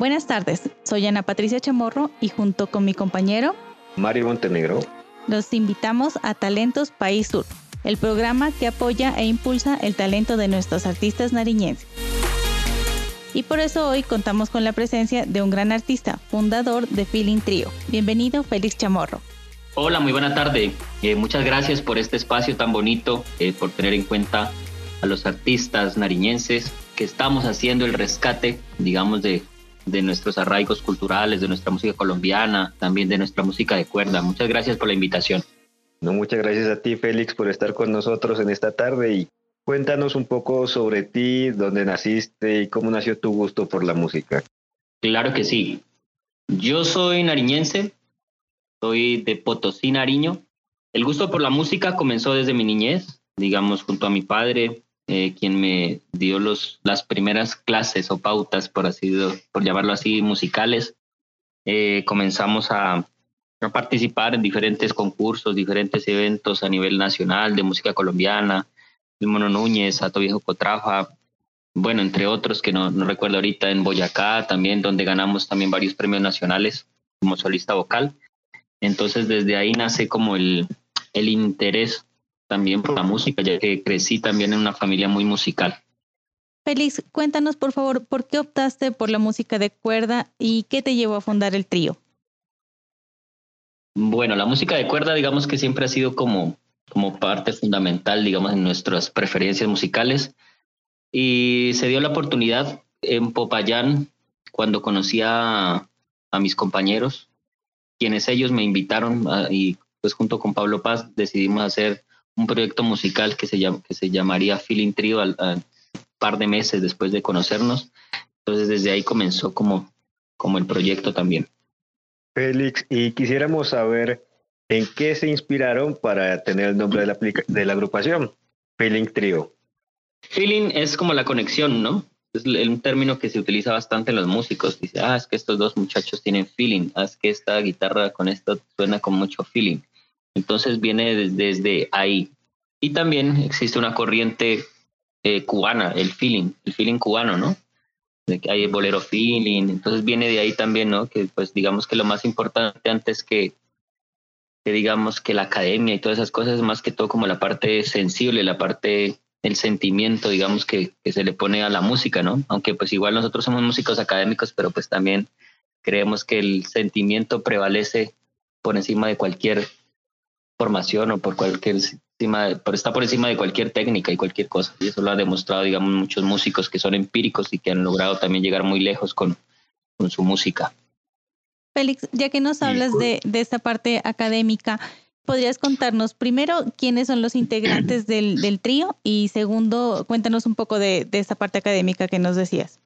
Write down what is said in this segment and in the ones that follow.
Buenas tardes, soy Ana Patricia Chamorro y junto con mi compañero Mario Montenegro los invitamos a Talentos País Sur, el programa que apoya e impulsa el talento de nuestros artistas nariñenses. Y por eso hoy contamos con la presencia de un gran artista, fundador de Feeling Trio. Bienvenido, Félix Chamorro. Hola, muy buena tarde. Eh, muchas gracias por este espacio tan bonito, eh, por tener en cuenta a los artistas nariñenses que estamos haciendo el rescate, digamos, de, de nuestros arraigos culturales, de nuestra música colombiana, también de nuestra música de cuerda. Muchas gracias por la invitación. No, muchas gracias a ti, Félix, por estar con nosotros en esta tarde y cuéntanos un poco sobre ti, dónde naciste y cómo nació tu gusto por la música. Claro que sí. Yo soy nariñense, soy de Potosí, Nariño. El gusto por la música comenzó desde mi niñez, digamos, junto a mi padre, eh, quien me dio los, las primeras clases o pautas, por, así, por llamarlo así, musicales. Eh, comenzamos a, a, participar en diferentes concursos, diferentes eventos a nivel nacional de música colombiana, el Mono Núñez, Ato Viejo Cotrafa, bueno, entre otros que no, no recuerdo ahorita, en Boyacá también, donde ganamos también varios premios nacionales como solista vocal. Entonces desde ahí nace como el, el interés también por la música, ya que crecí también en una familia muy musical. Félix, cuéntanos por favor, ¿por qué optaste por la música de cuerda y qué te llevó a fundar el trío? Bueno, la música de cuerda digamos que siempre ha sido como, como parte fundamental, digamos, en nuestras preferencias musicales. Y se dio la oportunidad en Popayán, cuando conocí a, a mis compañeros, quienes ellos me invitaron y pues junto con Pablo Paz decidimos hacer un proyecto musical que se, llama, que se llamaría Feeling Trio al, al, par de meses después de conocernos. Entonces desde ahí comenzó como, como el proyecto también. Félix, y quisiéramos saber en qué se inspiraron para tener el nombre de la, de la agrupación, Feeling Trio. Feeling es como la conexión, ¿no? es un término que se utiliza bastante en los músicos. Dice, ah, es que estos dos muchachos tienen feeling, ah, es que esta guitarra con esto suena con mucho feeling. Entonces viene desde, ahí. Y también existe una corriente eh, cubana, el feeling, el feeling cubano, ¿no? Que hay bolero feeling, entonces viene de ahí también, ¿no? Que pues digamos que lo más importante antes que, que digamos que la academia y todas esas cosas más que todo como la parte sensible, la parte el sentimiento, digamos, que, que, se le pone a la música, ¿no? Aunque pues igual nosotros somos músicos académicos, pero pues también creemos que el sentimiento prevalece por encima de cualquier formación o por cualquier encima de, por, está por encima de cualquier técnica y cualquier cosa. Y eso lo ha demostrado, digamos, muchos músicos que son empíricos y que han logrado también llegar muy lejos con, con su música. Félix, ya que nos hablas de, de esta parte académica, ¿podrías contarnos primero quiénes son los integrantes del, del trío y segundo, cuéntanos un poco de, de, esta parte académica que nos decías?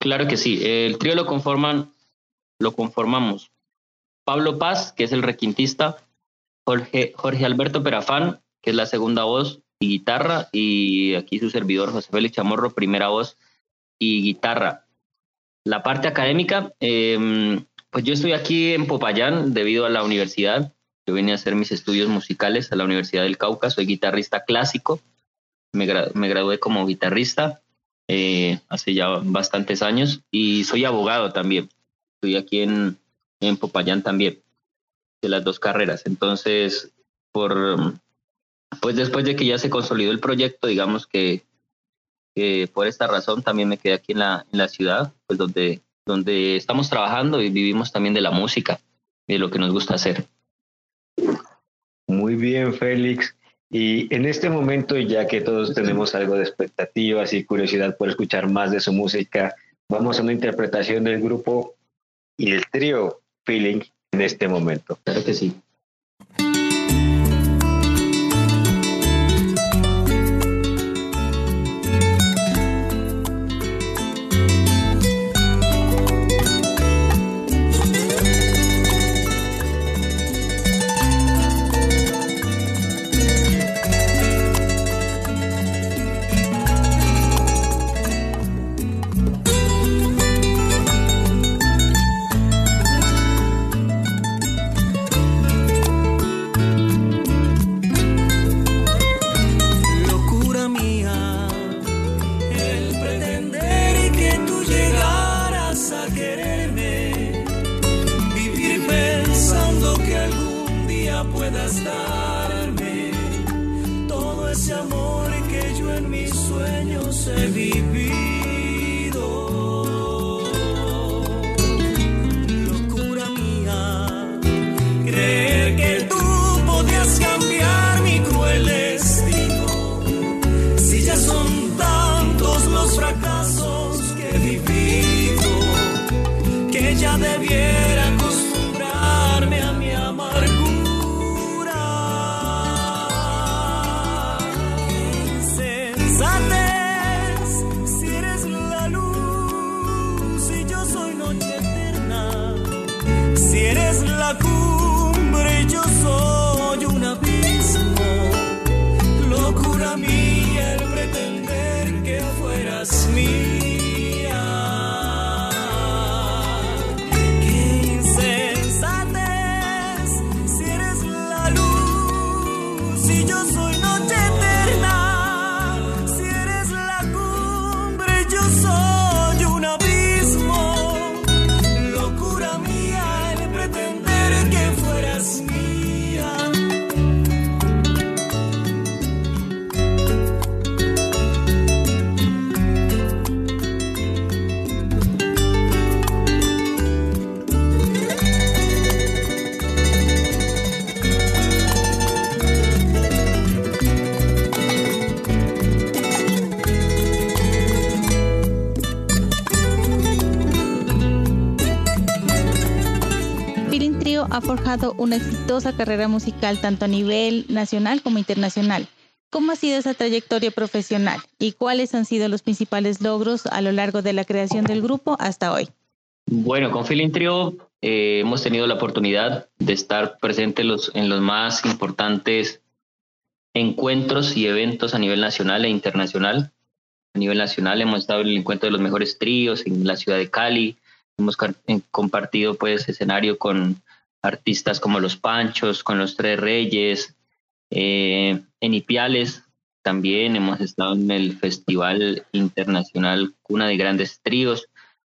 Claro que sí. El trío lo conforman, lo conformamos Pablo Paz, que es el requintista, Jorge, Alberto Perafán, que es la segunda voz y guitarra, y aquí su servidor José Félix Chamorro, primera voz y guitarra. La parte académica, eh, pues yo estoy aquí en Popayán debido a la universidad. Yo vine a hacer mis estudios musicales a la Universidad del Cauca, soy guitarrista clásico, me, gra gradué como guitarrista eh, hace ya bastantes años. Y soy abogado también. Estoy aquí en Popayán también, de las dos carreras. Entonces, por, pues después de que ya se consolidó el proyecto, digamos que, que por esta razón también me quedé aquí en la, ciudad, pues donde, donde estamos trabajando y vivimos también de la música, de lo que nos gusta hacer. Muy bien, Félix. Y en este momento, ya que todos tenemos algo de expectativas y curiosidad por escuchar más de su música, vamos a una interpretación del grupo y el trío Feeling en este momento. Claro que sí. Ha forjado una exitosa carrera musical tanto a nivel nacional como internacional. ¿Cómo ha sido esa trayectoria profesional y cuáles han sido los principales logros a lo largo de la creación del grupo hasta hoy? Bueno, con Feeling Trio eh, hemos tenido la oportunidad de estar presentes los, en los más importantes encuentros y eventos a nivel nacional e internacional. A nivel nacional hemos estado en el encuentro de los mejores tríos en la ciudad de Cali. Hemos compartido pues escenario con artistas como Los Panchos, con Los Tres Reyes, eh, en Ipiales también hemos estado en el Festival Internacional Cuna de Grandes Tríos,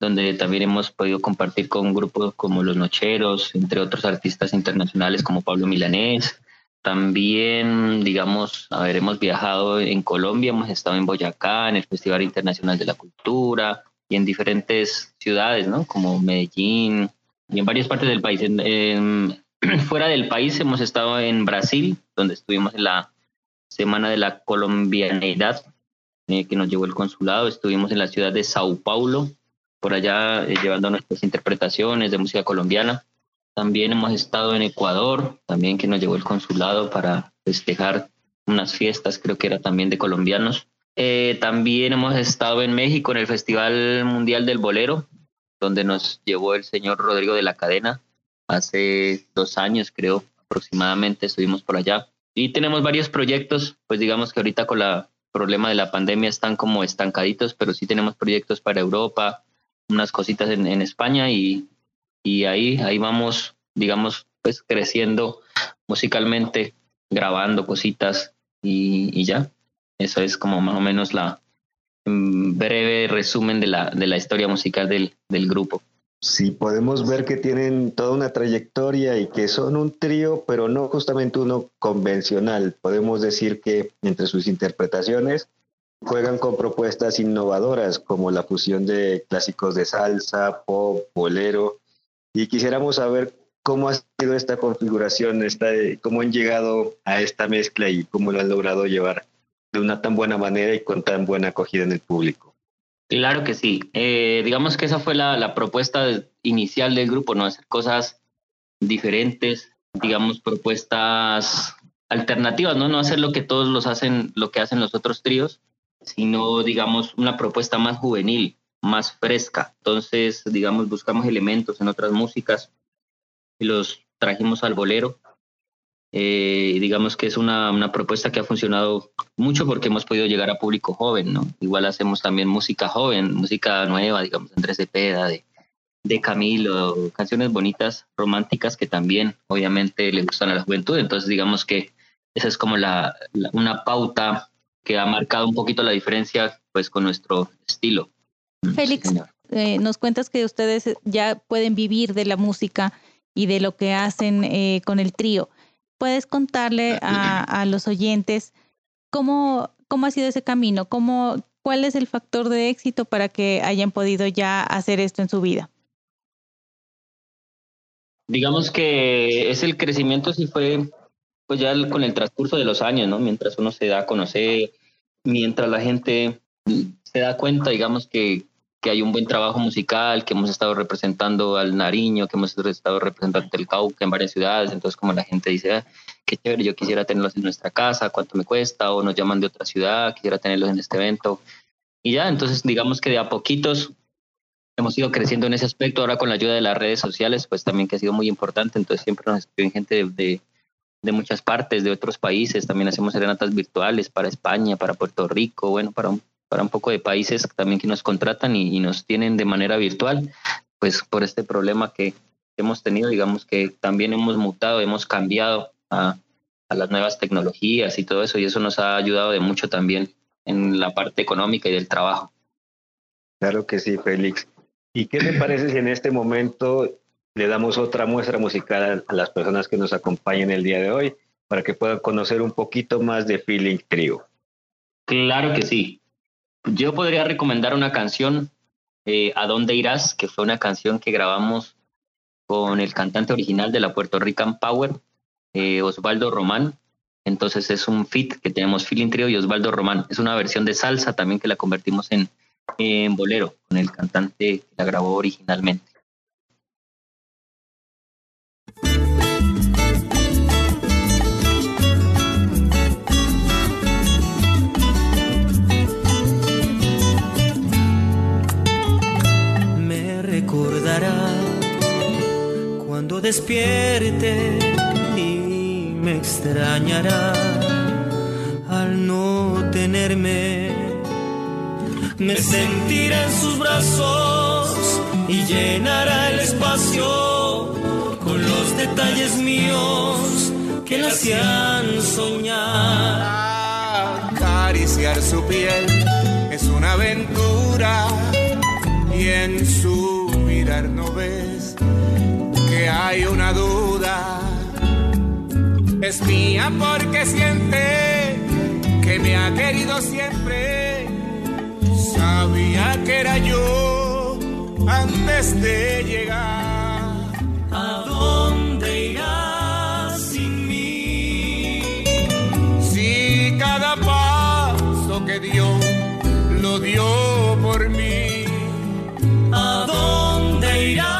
donde también hemos podido compartir con grupos como Los Nocheros, entre otros artistas internacionales como Pablo Milanés. También, digamos, a hemos viajado en Colombia, hemos estado en Boyacá, en el Festival Internacional de la Cultura y en diferentes ciudades, ¿no? Como Medellín, y en varias partes del país. fuera del país hemos estado en Brasil, donde estuvimos en la Semana de la Colombianidad, eh, que nos llevó el consulado. Estuvimos en la ciudad de Sao Paulo, por allá eh, llevando nuestras interpretaciones de música colombiana. También hemos estado en Ecuador, también que nos llevó el consulado para festejar unas fiestas, creo que era también de colombianos. Eh, también hemos estado en México en el Festival Mundial del Bolero, donde nos llevó el señor Rodrigo de la Cadena hace dos años, creo, aproximadamente, estuvimos por allá. Y tenemos varios proyectos, pues digamos que ahorita con el problema de la pandemia están como estancaditos, pero sí tenemos proyectos para Europa, unas cositas en, España y, y ahí, ahí vamos, digamos, pues creciendo musicalmente, grabando cositas y, y ya. Eso es como más o menos la, breve resumen de la, de la historia musical del, del grupo. Sí, podemos ver que tienen toda una trayectoria y que son un trío, pero no justamente uno convencional. Podemos decir que entre sus interpretaciones juegan con propuestas innovadoras como la fusión de clásicos de salsa, pop, bolero. Y quisiéramos saber cómo ha sido esta configuración, esta, cómo han llegado a esta mezcla y cómo lo han logrado llevar de una tan buena manera y con tan buena acogida en el público. Claro que sí. Eh, digamos que esa fue la, la, propuesta inicial del grupo, ¿no? Hacer cosas diferentes, digamos, propuestas alternativas, ¿no? No hacer lo que todos los hacen, lo que hacen los otros tríos, sino, digamos, una propuesta más juvenil, más fresca. Entonces, digamos, buscamos elementos en otras músicas y los trajimos al bolero eh, digamos que es una, una, propuesta que ha funcionado mucho porque hemos podido llegar a público joven, ¿no? Igual hacemos también música joven, música nueva, digamos, Andrés Cepeda, de, de Camilo, canciones bonitas, románticas que también obviamente le gustan a la juventud. Entonces, digamos que esa es como la, una pauta que ha marcado un poquito la diferencia pues con nuestro estilo. Mm, Félix, eh, nos cuentas que ustedes ya pueden vivir de la música y de lo que hacen eh, con el trío. Puedes contarle a, a los oyentes cómo, cómo ha sido ese camino, cómo, cuál es el factor de éxito para que hayan podido ya hacer esto en su vida. Digamos que es el crecimiento si fue pues ya con el transcurso de los años, ¿no? Mientras uno se da a conocer, mientras la gente se da cuenta, digamos, que, que hay un buen trabajo musical, que hemos estado representando al Nariño, que hemos estado representando el Cauca en varias ciudades, entonces como la gente dice, ah, qué chévere, yo quisiera tenerlos en nuestra casa, cuánto me cuesta, o nos llaman de otra ciudad, quisiera tenerlos en este evento. Y ya, entonces digamos que de a poquitos hemos ido creciendo en ese aspecto, ahora con la ayuda de las redes sociales, pues también que ha sido muy importante, entonces siempre nos escriben gente de de muchas partes, de otros países. También hacemos serenatas virtuales para España, para Puerto Rico, bueno, para un, para un poco de países también que nos contratan y, nos tienen de manera virtual, pues por este problema que hemos tenido, digamos que también hemos mutado, hemos cambiado a, a las nuevas tecnologías y todo eso, y eso nos ha ayudado de mucho también en la parte económica y del trabajo. Claro que sí, Félix. ¿Y qué te parece si en este momento le damos otra muestra musical a las personas que nos acompañan el día de hoy para que puedan conocer un poquito más de Feeling Trio. Claro que sí. Yo podría recomendar una canción, eh, ¿A dónde irás? que fue una canción que grabamos con el cantante original de la Puerto Rican Power, eh, Osvaldo Román. Entonces es un fit que tenemos Feeling Trio y Osvaldo Román. Es una versión de salsa también que la convertimos en, en bolero con el cantante que la grabó originalmente. Despierte y me extrañará al no tenerme. Me sentirá en sus brazos y llenará el espacio con los detalles míos que la hacían soñar. Acariciar su piel es una aventura y en su no ves hay una duda. Es mía porque siente que me ha querido siempre. Sabía que era yo antes de llegar. ¿A dónde irás sin mí? Si cada paso que dio lo dio por mí. ¿A dónde irás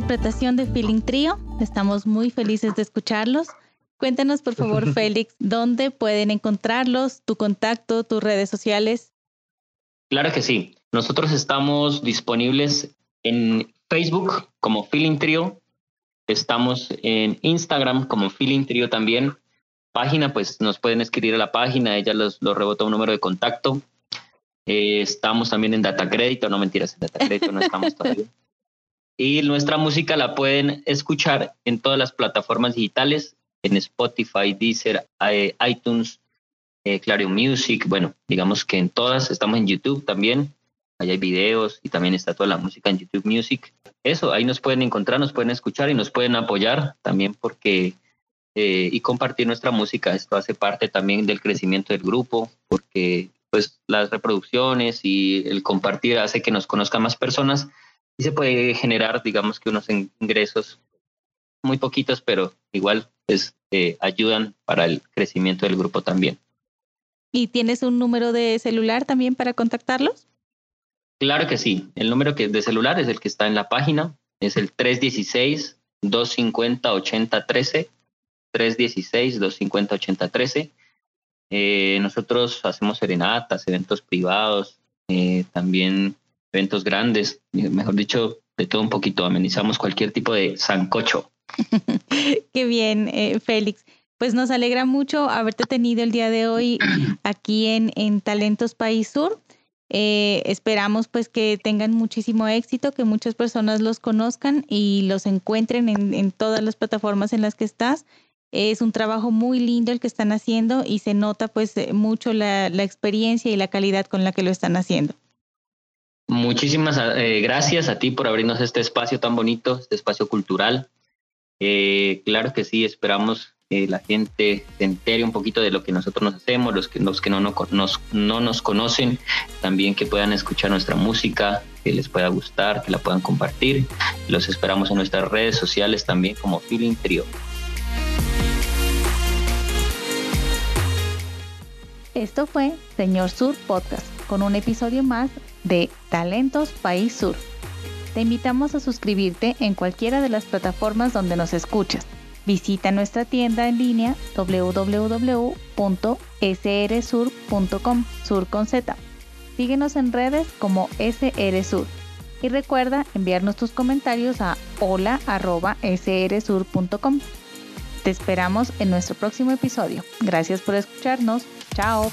interpretación de Feeling Trio. Estamos muy felices de escucharlos. Cuéntanos, por favor, Félix, dónde pueden encontrarlos, tu contacto, tus redes sociales. Claro que sí. Nosotros estamos disponibles en Facebook como Feeling Trio. Estamos en Instagram como Feeling Trio también. Página, pues nos pueden escribir a la página, ella los, los rebota un número de contacto. Eh, estamos también en Data Crédito, no mentiras, en Data Crédito no estamos todavía. Y nuestra música la pueden escuchar en todas las plataformas digitales, en Spotify, Deezer, eh, iTunes, eh, Clarion Music, bueno, digamos que en todas, estamos en YouTube también, ahí hay videos y también está toda la música en YouTube Music. Eso, ahí nos pueden encontrar, nos pueden escuchar y nos pueden apoyar también porque eh, y compartir nuestra música. Esto hace parte también del crecimiento del grupo porque pues las reproducciones y el compartir hace que nos conozcan más personas y se puede generar, digamos que unos ingresos muy poquitos, pero igual pues eh, ayudan para el crecimiento del grupo también. ¿Y tienes un número de celular también para contactarlos? Claro que sí. El número que de celular es el que está en la página. es el 316-250-8013. 316-250-8013. Eh, nosotros hacemos serenatas, eventos privados, eh, también eventos grandes, mejor dicho, de todo un poquito. Amenizamos cualquier tipo de sancocho. Qué bien, eh, Félix. Pues nos alegra mucho haberte tenido el día de hoy aquí en, en Talentos País Sur. Eh, esperamos pues que tengan muchísimo éxito, que muchas personas los conozcan y los encuentren en, en todas las plataformas en las que estás. Es un trabajo muy lindo el que están haciendo y se nota pues mucho la, la experiencia y la calidad con la que lo están haciendo. Muchísimas eh, gracias a ti por abrirnos este espacio tan bonito, este espacio cultural. Eh, claro que sí, esperamos que la gente se entere un poquito de lo que nosotros nos hacemos, los que, los que no, no, nos, no nos conocen, también que puedan escuchar nuestra música, que les pueda gustar, que la puedan compartir. Los esperamos en nuestras redes sociales también como Feeling Trio. Esto fue Señor Sur Podcast, con un episodio más de Talentos País Sur. Te invitamos a suscribirte en cualquiera de las plataformas donde nos escuchas. Visita nuestra tienda en línea www.srsur.com, sur con Z. Síguenos en redes como SRSur. Y recuerda enviarnos tus comentarios a hola.srsur.com. Te esperamos en nuestro próximo episodio. Gracias por escucharnos. Chao.